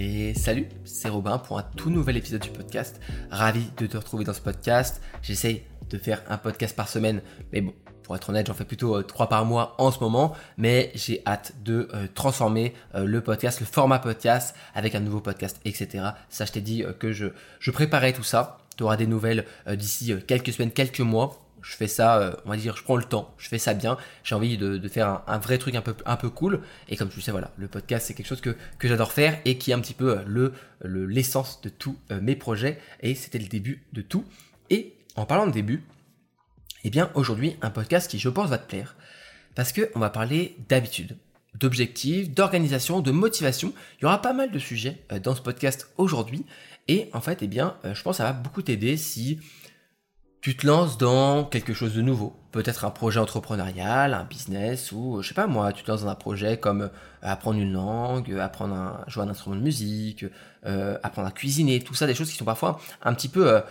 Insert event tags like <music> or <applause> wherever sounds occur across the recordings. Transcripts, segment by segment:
Et salut, c'est Robin pour un tout nouvel épisode du podcast. Ravi de te retrouver dans ce podcast. J'essaye de faire un podcast par semaine, mais bon, pour être honnête, j'en fais plutôt 3 euh, par mois en ce moment, mais j'ai hâte de euh, transformer euh, le podcast, le format podcast, avec un nouveau podcast, etc. Ça, je t'ai dit que je, je préparais tout ça. Tu auras des nouvelles d'ici quelques semaines, quelques mois je fais ça, euh, on va dire, je prends le temps, je fais ça bien, j'ai envie de, faire un, vrai truc un peu, cool. Et comme tu sais, voilà, le podcast, c'est quelque chose que, j'adore faire et qui est un petit peu euh, le, l'essence de tous euh, mes projets. Et c'était le début de tout. Et en parlant de début, eh bien, aujourd'hui, un podcast qui, je pense, va te plaire. Parce qu'on va parler d'habitude, d'objectifs, d'organisation, de motivation. Il y aura pas mal de sujets dans ce podcast aujourd'hui. Et en fait, eh bien, je pense que ça va beaucoup t'aider si tu te lances dans quelque chose de nouveau. Peut-être un projet entrepreneurial, un business, ou je sais pas moi, tu te lances dans un projet comme euh, apprendre une langue, euh, apprendre à jouer un instrument de musique, euh, apprendre à cuisiner, tout ça, des choses qui sont parfois un petit peu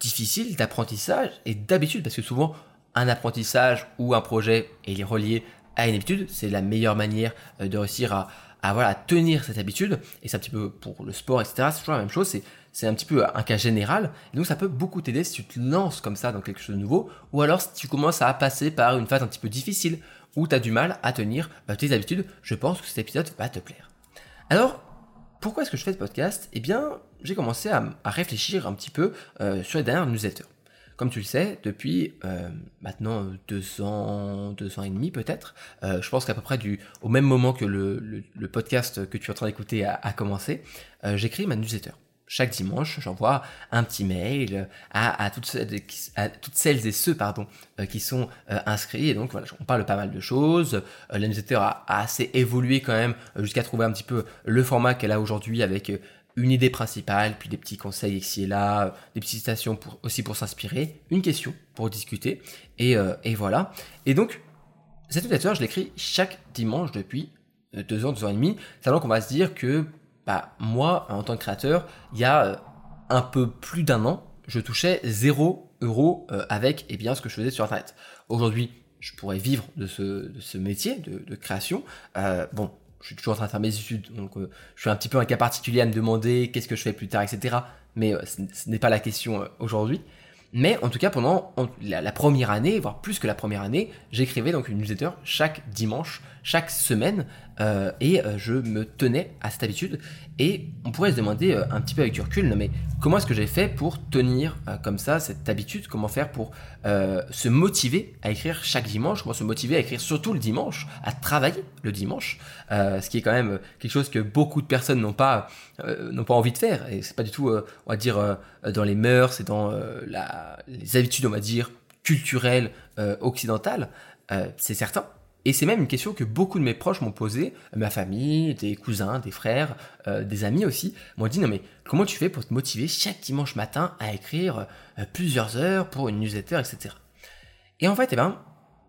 difficiles d'apprentissage et d'habitude, parce que souvent un apprentissage ou un projet est relié à une habitude, c'est la meilleure manière de réussir à, à voilà, tenir cette habitude, et c'est un petit peu pour le sport, etc., c'est toujours la même chose, c'est un petit peu un cas général. Donc ça peut beaucoup t'aider si tu te lances comme ça dans quelque chose de nouveau, ou alors si tu commences à passer par une phase un petit peu difficile, où tu as du mal à tenir euh, tes habitudes, je pense que cet épisode va te plaire. Alors, pourquoi est-ce que je fais ce podcast? Eh bien, j'ai commencé à, réfléchir un petit peu euh, sur les dernières newsletters. Comme tu le sais, depuis euh, maintenant deux ans, deux ans et demi peut-être, je pense qu'à peu près du, au même moment que le, podcast que tu es en train d'écouter a, a, commencé, j'écris ma newsletter chaque dimanche, j'envoie un petit mail à, toutes, celles et ceux pardon, euh, qui sont euh, inscrits. Et donc voilà, on parle pas mal de choses. Euh, L'administrateur a, assez évolué quand même jusqu'à trouver un petit peu le format qu'elle a aujourd'hui avec une idée principale, puis des petits conseils ici et là, des petites citations pour, aussi pour s'inspirer, une question pour discuter, et, voilà. Et donc, cette newsletter, je l'écris chaque dimanche depuis deux ans, deux ans et demi, sachant qu'on va se dire que bah, moi, en tant que créateur, il y a euh, un peu plus d'un an, je touchais 0 euros euh, avec eh bien, ce que je faisais sur Internet. Aujourd'hui, je pourrais vivre de ce, métier de, création. Euh, bon, je suis toujours en train de faire mes études, donc je suis un petit peu un cas particulier à me demander qu'est-ce que je fais plus tard, etc. Mais ce, n'est pas la question aujourd'hui. Mais en tout cas, pendant la, première année, voire plus que la première année, j'écrivais donc une newsletter chaque dimanche, chaque semaine, euh, et euh, je me tenais à cette habitude. Et on pourrait se demander euh, un petit peu avec du recul, mais comment est-ce que j'ai fait pour tenir comme ça cette habitude? Comment faire pour se motiver à écrire chaque dimanche? Comment se motiver à écrire surtout le dimanche, à travailler le dimanche? Ce qui est quand même quelque chose que beaucoup de personnes n'ont pas, n'ont pas envie de faire. Et c'est pas du tout, on va dire, dans les mœurs et dans la, les habitudes, on va dire, culturelles occidentales. c'est certain. Et c'est même une question que beaucoup de mes proches m'ont posée, ma famille, des cousins, des frères, euh, des amis aussi, m'ont dit non mais comment tu fais pour te motiver chaque dimanche matin à écrire euh, plusieurs heures pour une newsletter, etc. Et en fait, eh ben,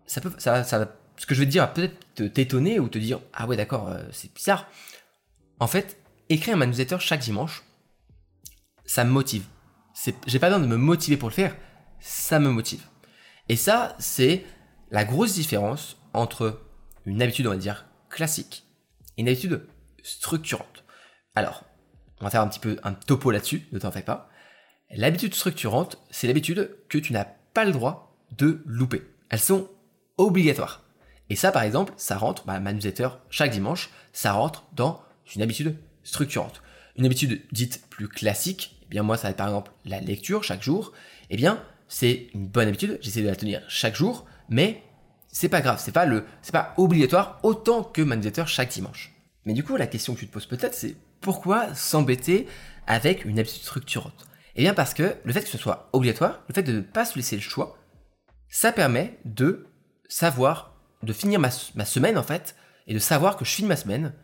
ça peut, ça, ça, ce que je vais te dire va peut-être t'étonner ou te dire ah ouais d'accord, euh, c'est bizarre. En fait, écrire ma newsletter chaque dimanche, ça me motive. J'ai pas besoin de me motiver pour le faire, ça me motive. Et ça, c'est la grosse différence entre une habitude, on va dire, classique et une habitude structurante. Alors, on va faire un petit peu un topo là-dessus, ne t'en fais pas. L'habitude structurante, c'est l'habitude que tu n'as pas le droit de louper. Elles sont obligatoires. Et ça, par exemple, ça rentre, bah, ma newsletter, chaque dimanche, ça rentre dans une habitude structurante. Une habitude dite plus classique, eh bien moi, ça va être par exemple la lecture chaque jour. Eh bien, c'est une bonne habitude, j'essaie de la tenir chaque jour, mais c'est pas grave, c'est pas pas obligatoire autant que newsletter chaque dimanche. Mais du coup, la question que tu te poses peut-être, c'est pourquoi s'embêter avec une habitude structurante? Eh bien parce que le fait que ce soit obligatoire, le fait de ne pas se laisser le choix, ça permet de savoir, de finir ma, semaine en fait, et de savoir que je finis ma semaine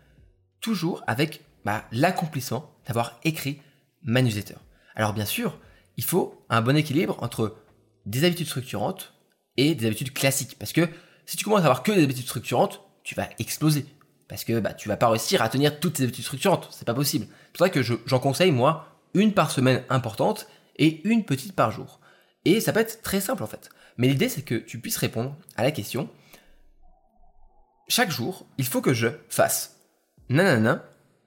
toujours avec bah, l'accomplissement d'avoir écrit ma. Alors bien sûr, il faut un bon équilibre entre des habitudes structurantes et des habitudes classiques. Parce que si tu commences à avoir que des habitudes structurantes, tu vas exploser. Parce que bah, tu vas pas réussir à tenir toutes ces habitudes structurantes. C'est pas possible. C'est pour ça que j'en conseille, moi, une par semaine importante et une petite par jour. Et ça peut être très simple en fait. Mais l'idée, c'est que tu puisses répondre à la question chaque jour, il faut que je fasse nanana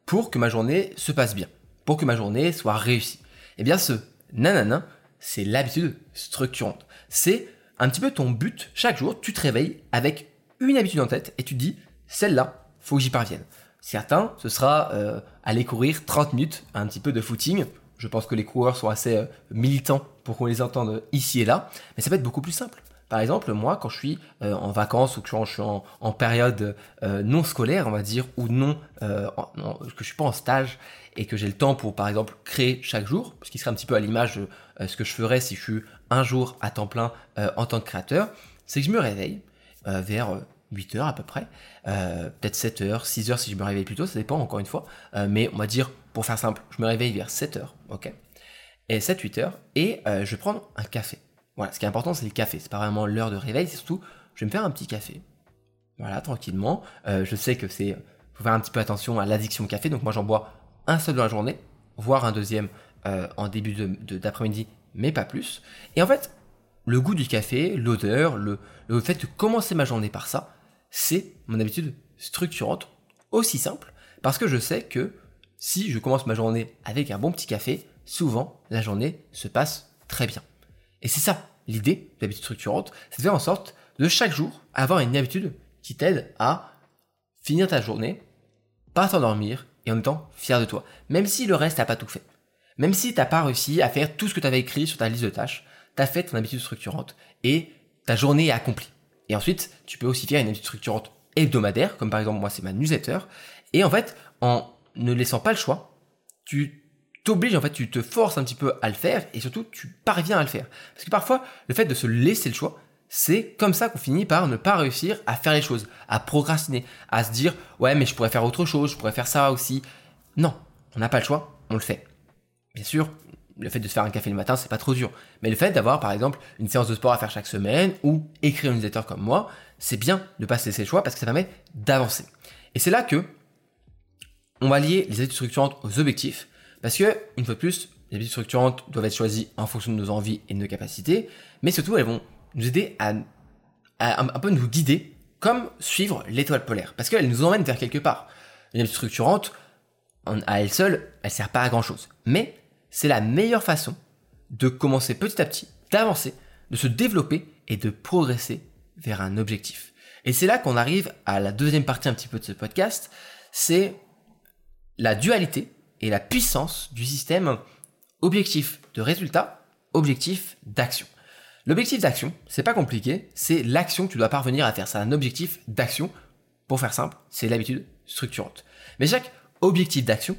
pour que ma journée se passe bien, pour que ma journée soit réussie Eh bien, ce nanana, c'est l'habitude structurante. C'est un petit peu ton but. Chaque jour, tu te réveilles avec une habitude en tête et tu te dis, celle-là, faut que j'y parvienne. Certains, ce sera euh, aller courir 30 minutes, un petit peu de footing. Je pense que les coureurs sont assez euh, militants pour qu'on les entende ici et là, mais ça peut être beaucoup plus simple. Par exemple, moi, quand je suis euh, en vacances ou que je suis en, période non scolaire, on va dire, ou non, que je suis pas en stage et que j'ai le temps pour, par exemple, créer chaque jour, ce qui serait un petit peu à l'image de ce que je ferais si je suis un jour à temps plein en tant que créateur, c'est que je me réveille vers 8 heures à peu près, euh, peut-être 7 heures, 6 heures si je me réveille plus tôt, ça dépend encore une fois, euh, mais on va dire, pour faire simple, je me réveille vers 7 heures, ok? Et 7-8 heures, et euh, je vais prendre un café. Voilà, ce qui est important, c'est le café, c'est pas vraiment l'heure de réveil, c'est surtout, je vais me faire un petit café. Voilà, tranquillement. je sais que c'est, faut faire un petit peu attention à l'addiction au café, donc moi j'en bois un seul dans la journée, voire un deuxième en début d'après-midi, mais pas plus. Et en fait, le goût du café, l'odeur, le, le fait de commencer ma journée par ça, c'est mon habitude structurante, aussi simple, parce que je sais que si je commence ma journée avec un bon petit café, souvent la journée se passe très bien. Et c'est ça, l'idée d'habitude structurante, c'est de faire en sorte de chaque jour avoir une habitude qui t'aide à finir ta journée, pas t'endormir et en étant fier de toi, même si le reste n'a pas tout fait. Même si tu n'as pas réussi à faire tout ce que tu avais écrit sur ta liste de tâches, tu as fait ton habitude structurante et ta journée est accomplie. Et ensuite, tu peux aussi faire une habitude structurante hebdomadaire, comme par exemple moi c'est ma newsletter. Et en fait, en ne laissant pas le choix, tu t'obliges, en fait, tu te forces un petit peu à le faire et surtout tu parviens à le faire. Parce que parfois, le fait de se laisser le choix, c'est comme ça qu'on finit par ne pas réussir à faire les choses, à procrastiner, à se dire ouais mais je pourrais faire autre chose, je pourrais faire ça aussi. Non, on n'a pas le choix, on le fait. Bien sûr, le fait de se faire un café le matin, c'est pas trop dur. Mais le fait d'avoir, par exemple, une séance de sport à faire chaque semaine ou écrire une newsletter comme moi, c'est bien de pas se laisser le choix parce que ça permet d'avancer. Et c'est là que on va lier les habitudes structurantes aux objectifs parce que, une fois de plus, les habitudes structurantes doivent être choisies en fonction de nos envies et de nos capacités, mais surtout, elles vont nous aider à, un, peu nous guider comme suivre l'étoile polaire parce qu'elles nous emmènent vers quelque part. Une habitude structurante, à elle seule, elle sert pas à grand chose. Mais c'est la meilleure façon de commencer petit à petit, d'avancer, de se développer et de progresser vers un objectif. Et c'est là qu'on arrive à la deuxième partie un petit peu de ce podcast, c'est la dualité et la puissance du système objectif de résultat, objectif d'action. L'objectif d'action, c'est pas compliqué, c'est l'action que tu dois parvenir à faire. C'est un objectif d'action. Pour faire simple, c'est l'habitude structurante. Mais chaque objectif d'action,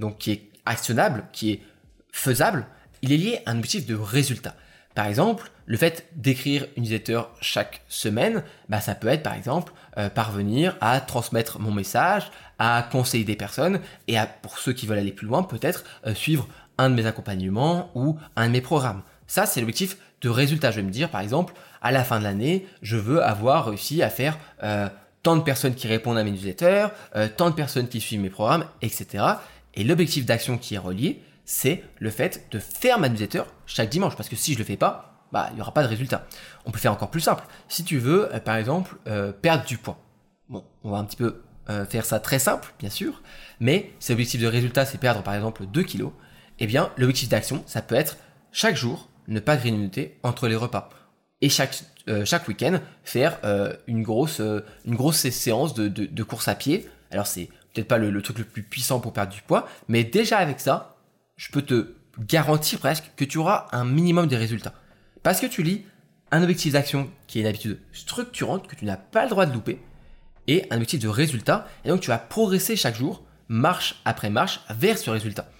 donc qui est actionnable, qui est faisable, il est lié à un objectif de résultat. Par exemple, le fait d'écrire une newsletter chaque semaine, bah, ça peut être par exemple euh, parvenir à transmettre mon message, à conseiller des personnes et à, pour ceux qui veulent aller plus loin, peut-être euh, suivre un de mes accompagnements ou un de mes programmes. Ça, c'est l'objectif de résultat. Je vais me dire, par exemple, à la fin de l'année, je veux avoir réussi à faire euh, tant de personnes qui répondent à mes newsletters, tant de personnes qui suivent mes programmes, etc. Et l'objectif d'action qui est relié, c'est le fait de faire ma newsletter chaque dimanche. Parce que si je le fais pas, bah, il n'y aura pas de résultat. On peut faire encore plus simple. Si tu veux, euh, par exemple, euh, perdre du poids. Bon, on va un petit peu euh, faire ça très simple, bien sûr. Mais si l'objectif de résultat, c'est perdre, par exemple, 2 kilos, eh bien, l'objectif d'action, ça peut être chaque jour, ne pas grignoter entre les repas. Et chaque, week-end, faire une, grosse, une séance de, de course à pied. Alors, c'est peut-être pas le, truc le plus puissant pour perdre du poids, mais déjà avec ça, je peux te garantir presque que tu auras un minimum des résultats. Parce que tu lis un objectif d'action qui est une habitude structurante que tu n'as pas le droit de louper, et un objectif de résultat, et donc tu vas progresser chaque jour, marche après marche, vers ce résultat.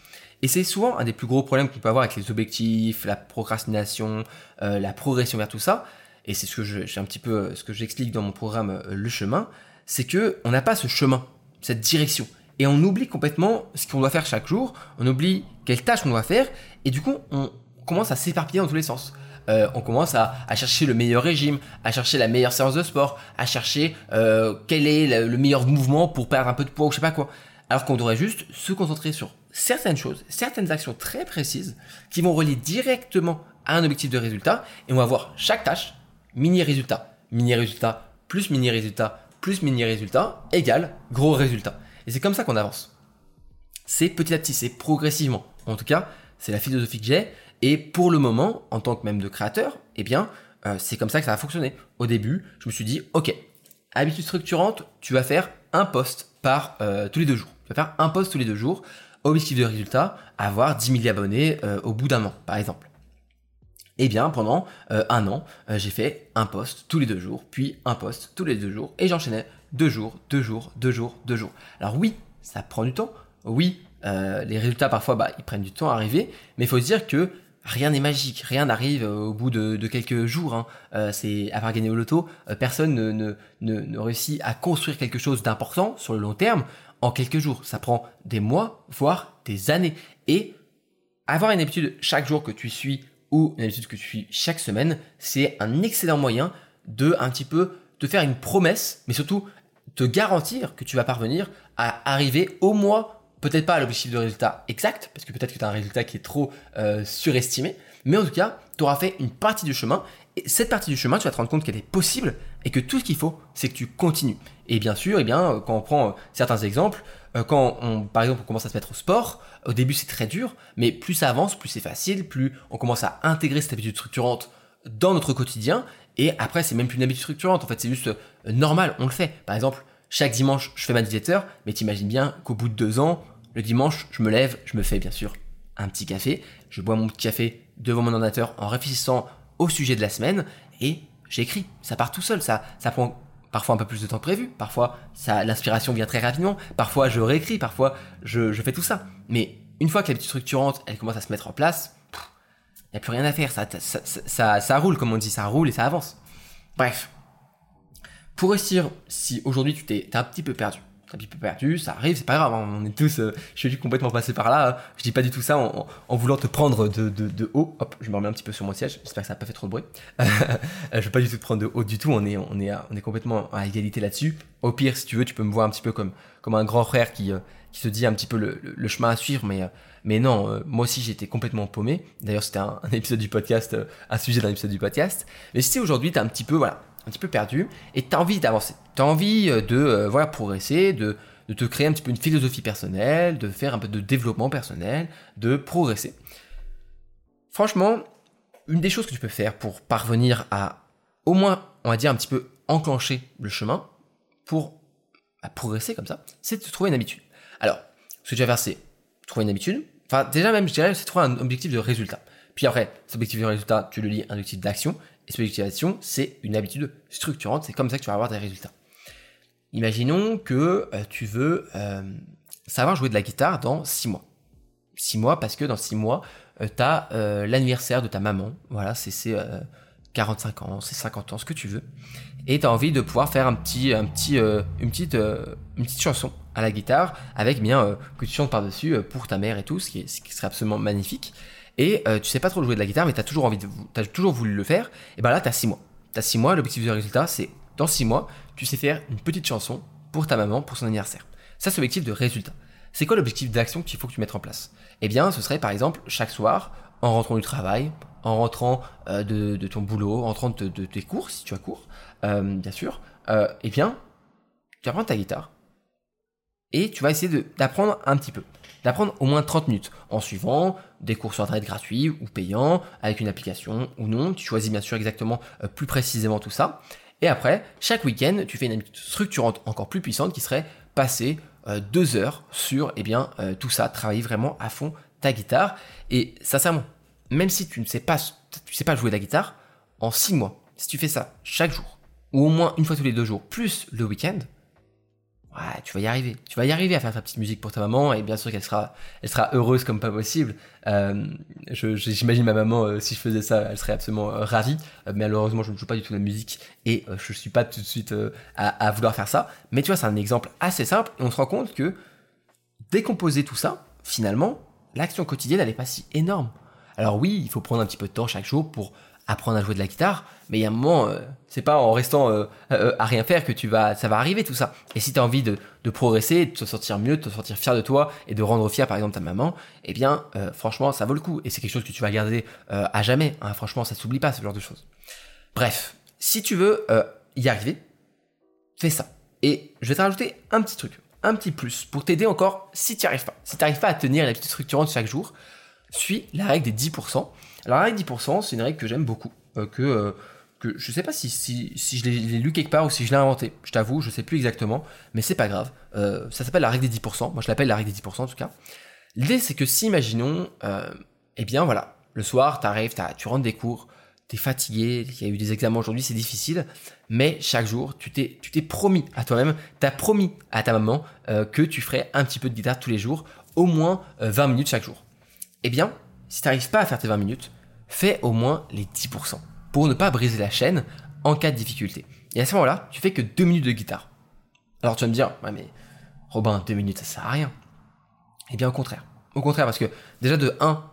Et c'est souvent un des plus gros problèmes qu'on peut avoir avec les objectifs, la procrastination, euh, la progression vers tout ça. Et c'est ce que j'ai un petit peu ce que j'explique dans mon programme euh, Le Chemin, c'est que on n'a pas ce chemin cette direction. Et on oublie complètement ce qu'on doit faire chaque jour, on oublie quelles tâches on doit faire, et du coup, on commence à s'éparpiller dans tous les sens. Euh, on commence à, chercher le meilleur régime, à chercher la meilleure séance de sport, à chercher euh, quel est le, meilleur mouvement pour perdre un peu de poids ou je sais pas quoi. Alors qu'on devrait juste se concentrer sur certaines choses, certaines actions très précises qui vont relier directement à un objectif de résultat et on va voir chaque tâche, mini résultat, mini résultat, plus mini résultat, plus mini résultat égale gros résultat. Et c'est comme ça qu'on avance. C'est petit à petit, c'est progressivement. En tout cas, c'est la philosophie que j'ai. Et pour le moment, en tant que même de créateur, eh bien, euh, c'est comme ça que ça va fonctionner. Au début, je me suis dit, ok, habitude structurante, tu vas faire un post par euh, tous les deux jours. Tu vas faire un post tous les deux jours. Objectif de résultat, avoir 10 000 abonnés euh, au bout d'un an, par exemple. Eh bien, pendant un an, j'ai fait un post tous les deux jours, puis un post tous les deux jours, et j'enchaînais deux jours, deux jours, deux jours, deux jours. Alors oui, ça prend du temps. Oui, les résultats parfois, bah, ils prennent du temps à arriver, mais il faut se dire que rien n'est magique, rien n'arrive euh, au bout de, quelques jours. Hein. Euh, c'est à part gagner au loto, euh, personne ne, ne, réussit à construire quelque chose d'important sur le long terme en quelques jours. Ça prend des mois, voire des années. Et avoir une habitude chaque jour que tu suis ou une habitude que tu suis chaque semaine, c'est un excellent moyen de un petit peu te faire une promesse, mais surtout te garantir que tu vas parvenir à arriver au mois peut-être pas à l'objectif de résultat exact, parce que peut-être que tu as un résultat qui est trop euh, surestimé, mais en tout cas, tu auras fait une partie du chemin, et cette partie du chemin, tu vas te rendre compte qu'elle est possible, et que tout ce qu'il faut, c'est que tu continues. Et bien sûr, eh bien, euh, quand on prend euh, certains exemples, quand on, par exemple, on commence à se mettre au sport, au début c'est très dur, mais plus ça avance, plus c'est facile, plus on commence à intégrer cette habitude structurante dans notre quotidien, et après c'est même plus une habitude structurante, en fait c'est juste normal, on le fait. Par exemple, chaque dimanche, je fais ma newsletter, mais t'imagines bien qu'au bout de deux ans, le dimanche, je me lève, je me fais bien sûr un petit café, je bois mon petit café devant mon ordinateur en réfléchissant au sujet de la semaine et j'écris. Ça part tout seul, ça, ça prend parfois un peu plus de temps que prévu, parfois ça, l'inspiration vient très rapidement, parfois je réécris, parfois je, fais tout ça. Mais une fois que l'habitude structurante, elle commence à se mettre en place, il n'y a plus rien à faire, ça ça, ça roule comme on dit, ça roule et ça avance. Bref, pour réussir, si aujourd'hui tu t'es un petit peu perdu, un petit peu perdu, ça arrive, c'est pas grave, hein, on est tous, euh, je suis complètement passé par là, hein. je dis pas du tout ça en, voulant te prendre de, haut, hop, je me remets un petit peu sur mon siège, j'espère que ça n'a pas fait trop de bruit, <laughs> je veux pas du tout te prendre de haut du tout, on est, on on est complètement à égalité là-dessus, au pire, si tu veux, tu peux me voir un petit peu comme, un grand frère qui, euh, qui se dit un petit peu le, chemin à suivre, mais, euh, non, moi aussi j'étais complètement paumé, d'ailleurs c'était un, épisode du podcast, un sujet d'un épisode du podcast, mais si aujourd'hui t'es un petit peu, voilà, un petit peu perdu et tu as envie d'avancer. Tu as envie euh, de euh, voilà, progresser, de, de, te créer un petit peu une philosophie personnelle, de faire un peu de développement personnel, de progresser. Franchement, une des choses que tu peux faire pour parvenir à au moins, on va dire, un petit peu enclencher le chemin pour progresser comme ça, c'est de trouver une habitude. Alors, ce que tu vas faire, c'est trouver une habitude. Enfin, déjà même, je dirais, c'est trouver un objectif de résultat. Puis après, cet objectif de résultat, tu le lis un objectif d'action. Et objectif c'est une habitude structurante. C'est comme ça que tu vas avoir des résultats. Imaginons que euh, tu veux euh, savoir jouer de la guitare dans 6 mois. 6 mois parce que dans 6 mois, euh, tu as l'anniversaire de ta maman. Voilà, c'est 45 ans, c'est 50 ans, ce que tu veux. Et tu as envie de pouvoir faire un petit, un petit, une, petite, une petite chanson à la guitare avec bien que tu chantes par-dessus pour ta mère et tout, ce qui serait absolument magnifique et euh, tu sais pas trop jouer de la guitare, mais tu as toujours envie de, as toujours voulu le faire, et ben là, tu as 6 mois. Tu as 6 mois, l'objectif du résultat, c'est dans 6 mois, tu sais faire une petite chanson pour ta maman, pour son anniversaire. Ça, c'est l'objectif de résultat. C'est quoi l'objectif d'action qu'il faut que tu mettes en place? Eh bien, ce serait par exemple chaque soir, en rentrant du travail, en rentrant euh, de, ton boulot, en rentrant de, tes cours, si tu as cours, euh, bien sûr, eh bien, tu vas prendre ta guitare et tu vas essayer d'apprendre un petit peu d'apprendre au moins 30 minutes en suivant des cours sur internet gratuits ou payants, avec une application ou non. Tu choisis bien sûr exactement euh, plus précisément tout ça. Et après, chaque week-end, tu fais une habitude structurante encore plus puissante qui serait passer euh, deux heures sur eh bien, euh, tout ça, travailler vraiment à fond ta guitare. Et sincèrement, même si tu ne sais pas, tu sais pas jouer de la guitare, en six mois, si tu fais ça chaque jour, ou au moins une fois tous les deux jours, plus le week-end, tu vas y arriver. Tu vas y arriver à faire ta petite musique pour ta maman et bien sûr qu'elle sera, elle sera heureuse comme pas possible. Euh, J'imagine ma maman, euh, si je faisais ça, elle serait absolument euh, ravie. Euh, malheureusement, je ne joue pas du tout la musique et je suis pas tout de suite à, à, vouloir faire ça. Mais tu vois, c'est un exemple assez simple et on se rend compte que décomposer tout ça, finalement, l'action quotidienne, elle n'est pas si énorme. Alors oui, il faut prendre un petit peu de temps chaque jour pour apprendre à jouer de la guitare, mais il y a un moment, euh, c'est pas en restant euh, euh, à rien faire que tu vas, ça va arriver tout ça. Et si tu as envie de, progresser, de te sentir mieux, de te sentir fier de toi et de rendre fier par exemple ta maman, eh bien franchement ça vaut le coup et c'est quelque chose que tu vas garder à jamais. Hein. franchement ça s'oublie pas ce genre de choses. Bref, si tu veux y arriver, fais ça. Et je vais te rajouter un petit truc. un petit plus pour t'aider encore si tu n'y arrives pas. Si tu n'arrives pas à tenir l'habitude structurante chaque jour, suis la règle des 10%. Alors la règle des 10%, c'est une règle que j'aime beaucoup, euh, que, euh, que je sais pas si, si, je l'ai lu quelque part ou si je l'ai inventé. Je t'avoue, je sais plus exactement, mais c'est pas grave. Euh, ça s'appelle la règle des 10%. Moi, je l'appelle la règle des 10% en tout cas. L'idée, c'est que si, imaginons, eh bien voilà, le soir, t'arrives, tu rentres des cours, tu es fatigué, il y a eu des examens aujourd'hui, c'est difficile, mais chaque jour, tu t'es, tu t'es promis à toi-même, tu as promis à ta maman que tu ferais un petit peu de guitare tous les jours, au moins 20 minutes chaque jour. Eh bien, si tu n'arrives pas à faire tes 20 minutes, fais au moins les 10% pour ne pas briser la chaîne en cas de difficulté. Et à ce moment-là, tu fais que 2 minutes de guitare. Alors tu vas me dire, mais Robin, 2 minutes ça sert à rien. Eh bien au contraire. Au contraire, parce que déjà de 1,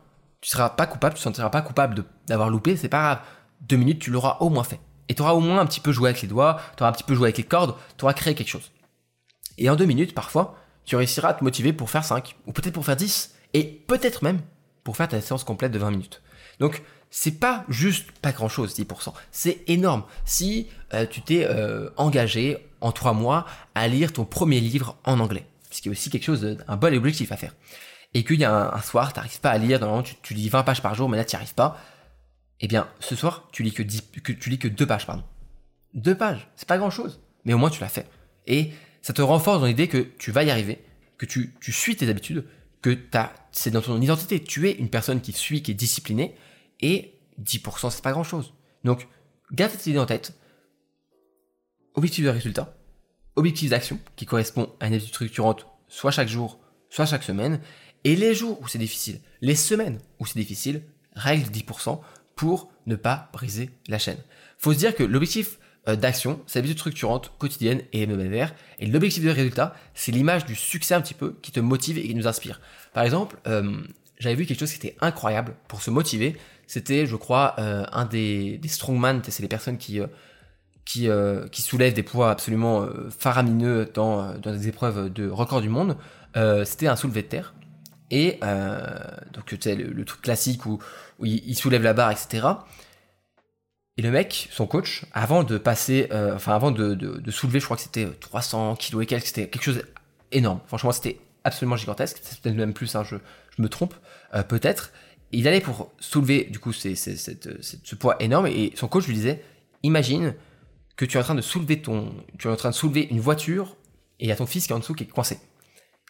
tu seras pas coupable, tu ne sentiras pas coupable d'avoir loupé, c'est pas grave. 2 minutes, tu l'auras au moins fait. Et tu auras au moins un petit peu joué avec les doigts, tu auras un petit peu joué avec les cordes, tu auras créé quelque chose. Et en 2 minutes, parfois, tu réussiras à te motiver pour faire 5, ou peut-être pour faire 10, et peut-être même pour faire ta séance complète de 20 minutes. Donc, c'est pas juste pas grand chose, 10%. C'est énorme. Si euh, tu t'es euh, engagé en 3 mois à lire ton premier livre en anglais, ce qui est aussi quelque chose, un bon objectif à faire, et qu'il y a un, soir, tu n'arrives pas à lire, normalement tu, lis 20 pages par jour, mais là tu n'y arrives pas, eh bien, ce soir, tu lis que, 10, que, tu lis que 2 pages, pardon. 2 pages, c'est pas grand chose, mais au moins tu l'as fait. Et ça te renforce dans l'idée que tu vas y arriver, que tu, tu suis tes habitudes, que c'est dans ton identité. Tu es une personne qui suit, qui est disciplinée, et 10%, c'est pas grand chose. Donc, garde cette idée en tête. Objectif de résultat, objectif d'action qui correspond à une habitude structurante, soit chaque jour, soit chaque semaine, et les jours où c'est difficile, les semaines où c'est difficile, règle de 10% pour ne pas briser la chaîne. Faut se dire que l'objectif d'action, c'est l'habitude structurante quotidienne et hebdomadaire. Et l'objectif de résultat, c'est l'image du succès un petit peu qui te motive et qui nous inspire. Par exemple, euh, j'avais vu quelque chose qui était incroyable pour se motiver. C'était, je crois, euh, un des, des strongman, c'est les personnes qui, qui, soulèvent des poids absolument faramineux dans, dans des épreuves de record du monde. C'était un soulevé de terre. Et donc, tu sais, le, truc classique où, où il soulève la barre, etc. Et le mec, son coach, avant de passer, euh, enfin avant de, de, soulever, je crois que c'était 300 kilos et quelques, c'était quelque chose énorme. Franchement, c'était absolument gigantesque. C'était peut-être même plus, hein, je, je, me trompe, euh, peut-être. Il allait pour soulever du coup c'est, ce poids énorme et son coach lui disait, imagine que tu es en train de soulever ton, tu es en train de soulever une voiture et il y a ton fils qui est en dessous qui est coincé.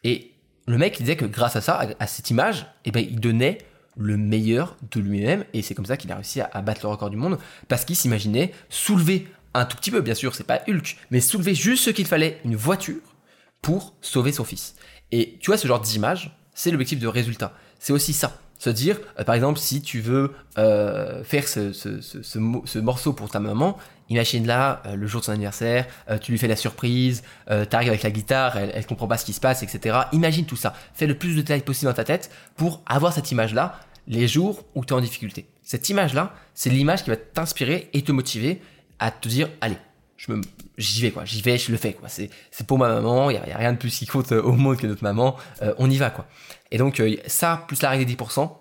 Et le mec disait que grâce à ça, à, cette image, eh ben il donnait le meilleur de lui-même et c'est comme ça qu'il a réussi à, battre le record du monde parce qu'il s'imaginait soulever un tout petit peu, bien sûr, c'est pas Hulk, mais soulever juste ce qu'il fallait, une voiture, pour sauver son fils. Et tu vois, ce genre d'image, c'est l'objectif de résultat. C'est aussi ça. Se dire, euh, par exemple, si tu veux euh, faire ce, ce, ce, ce, morceau pour ta maman, imagine là, euh, le jour de son anniversaire, tu lui fais la surprise, tu arrives avec la guitare, elle, elle comprend pas ce qui se passe, etc. Imagine tout ça. Fais le plus de détails possible dans ta tête pour avoir cette image-là les jours où tu es en difficulté. Cette image-là, c'est l'image qui va t'inspirer et te motiver à te dire, allez, je j'y vais quoi, j'y vais, je le fais quoi. C'est, c'est pour ma maman, il y, a rien de plus qui compte au monde que notre maman, on y va quoi. Et donc euh, ça, plus la règle des 10%,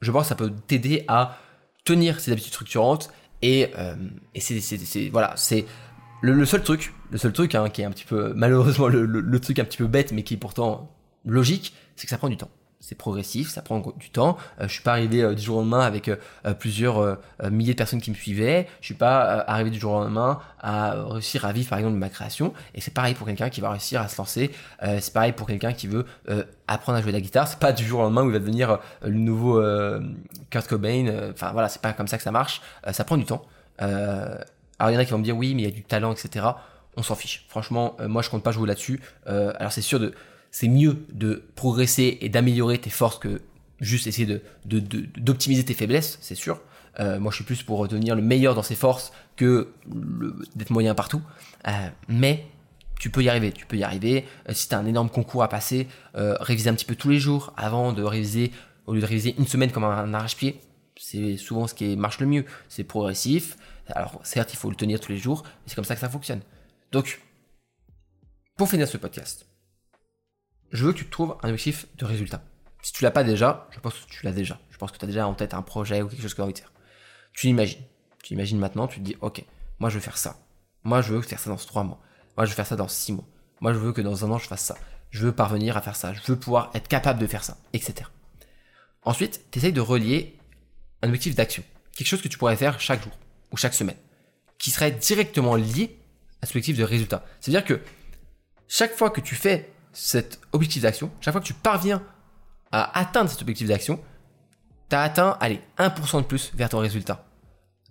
je pense que ça peut t'aider à tenir ces habitudes structurantes et, euh, et c'est, c'est, voilà, c'est le, seul truc, le seul truc hein, qui est un petit peu malheureusement le, truc un petit peu bête mais qui est pourtant logique, c'est que ça prend du temps c'est progressif, ça prend du temps. Euh, je suis pas arrivé euh, du jour au lendemain avec euh, plusieurs milliers de personnes qui me suivaient. Je suis pas arrivé du jour au lendemain à réussir à vivre par exemple de ma création. Et c'est pareil pour quelqu'un qui va réussir à se lancer. c'est pareil pour quelqu'un qui veut apprendre à jouer de la guitare. C'est pas du jour au lendemain où il va devenir le nouveau Kurt Cobain. Enfin voilà, c'est pas comme ça que ça marche. ça prend du temps. alors il y en a qui vont me dire oui, mais il y a du talent, etc. On s'en fiche. Franchement, moi je compte pas jouer là-dessus. alors c'est sûr de c'est mieux de progresser et d'améliorer tes forces que juste essayer de, d'optimiser tes faiblesses, c'est sûr. Euh, moi, je suis plus pour devenir le meilleur dans ses forces que d'être moyen partout. Euh, mais tu peux y arriver, tu peux y arriver. Euh, si tu as un énorme concours à passer, réviser un petit peu tous les jours avant de réviser, au lieu de réviser une semaine comme un arrache-pied. C'est souvent ce qui marche le mieux. C'est progressif. Alors, certes, il faut le tenir tous les jours, mais c'est comme ça que ça fonctionne. Donc, pour finir ce podcast, je veux que tu trouves un objectif de résultat. Si tu l'as pas déjà, je pense que tu l'as déjà. Je pense que tu as déjà en tête un projet ou quelque chose que tu as envie de faire. Tu l'imagines. Tu l'imagines maintenant, tu te dis, ok, moi je veux faire ça. Moi je veux faire ça dans trois mois. Moi je veux faire ça dans six mois. Moi je veux que dans un an je fasse ça. Je veux parvenir à faire ça. Je veux pouvoir être capable de faire ça, etc. Ensuite, tu essayes de relier un objectif d'action. Quelque chose que tu pourrais faire chaque jour ou chaque semaine. Qui serait directement lié à cet objectif de résultat. C'est-à-dire que chaque fois que tu fais cet objectif d'action, chaque fois que tu parviens à atteindre cet objectif d'action, tu as atteint, allez, 1% de plus vers ton résultat.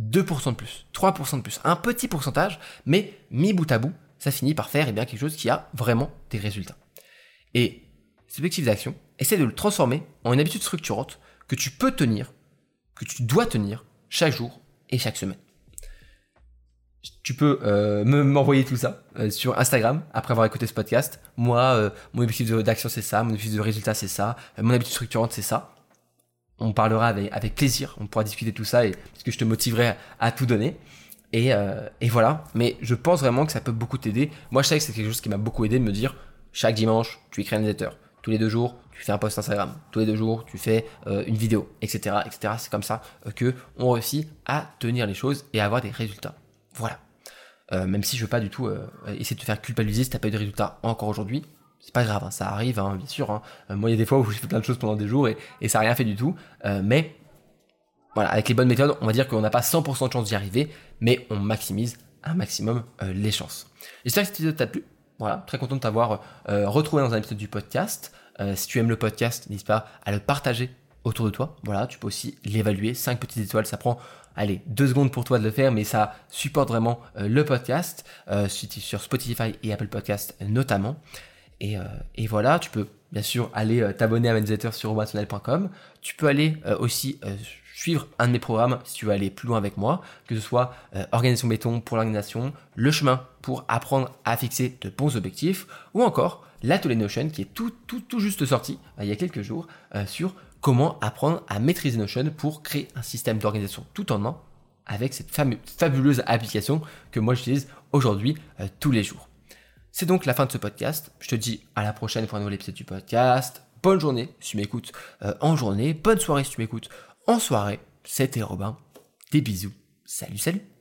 2% de plus, 3% de plus, un petit pourcentage, mais mis bout à bout, ça finit par faire eh bien, quelque chose qui a vraiment des résultats. Et cet objectif d'action, essaie de le transformer en une habitude structurante que tu peux tenir, que tu dois tenir chaque jour et chaque semaine. Tu peux euh, m'envoyer tout ça euh, sur Instagram après avoir écouté ce podcast. Moi, euh, mon objectif d'action c'est ça, mon objectif de résultat c'est ça, mon habitude structurante c'est ça. On parlera avec, plaisir, on pourra discuter de tout ça et parce que je te motiverai à, tout donner. Et, et, voilà, mais je pense vraiment que ça peut beaucoup t'aider. Moi, je sais que c'est quelque chose qui m'a beaucoup aidé de me dire chaque dimanche, tu écris un newsletter. Tous les deux jours, tu fais un post Instagram. Tous les deux jours, tu fais une vidéo, etc., etc. C'est comme ça que on réussit à tenir les choses et à avoir des résultats. Voilà. Euh, même si je veux pas du tout euh, essayer de te faire culpabiliser si t'as pas eu de résultats encore aujourd'hui. C'est pas grave, hein, ça arrive, hein, bien sûr. Hein. Euh, moi, il y a des fois où j'ai fait plein de choses pendant des jours et, et ça n'a rien fait du tout. mais voilà, avec les bonnes méthodes, on va dire qu'on n'a pas 100% de chance d'y arriver, mais on maximise un maximum les chances. J'espère que cet épisode t'a plu. Voilà, très content de t'avoir retrouvé dans un épisode du podcast. si tu aimes le podcast, n'hésite pas à le partager autour de toi. Voilà, tu peux aussi l'évaluer. 5 petites étoiles, ça prend allez, deux secondes pour toi de le faire, mais ça supporte vraiment euh, le podcast, euh, sur Spotify et Apple Podcast notamment. Et, euh, voilà, tu peux bien sûr aller t'abonner à ma newsletter sur romansonel.com. Tu peux aller aussi suivre un de mes programmes si tu veux aller plus loin avec moi, que ce soit Organisation Béton pour l'organisation, le chemin pour apprendre à fixer de bons objectifs, ou encore l'atelier Notion qui est tout juste sorti il y a quelques jours sur comment apprendre à maîtriser Notion pour créer un système d'organisation tout en un avec cette fabuleuse application que moi j'utilise aujourd'hui euh, tous les jours. C'est donc la fin de ce podcast. Je te dis à la prochaine pour un nouvel épisode du podcast. Bonne journée si tu m'écoutes euh, en journée. Bonne soirée si tu m'écoutes en soirée. C'était Robin. Des bisous. Salut, salut.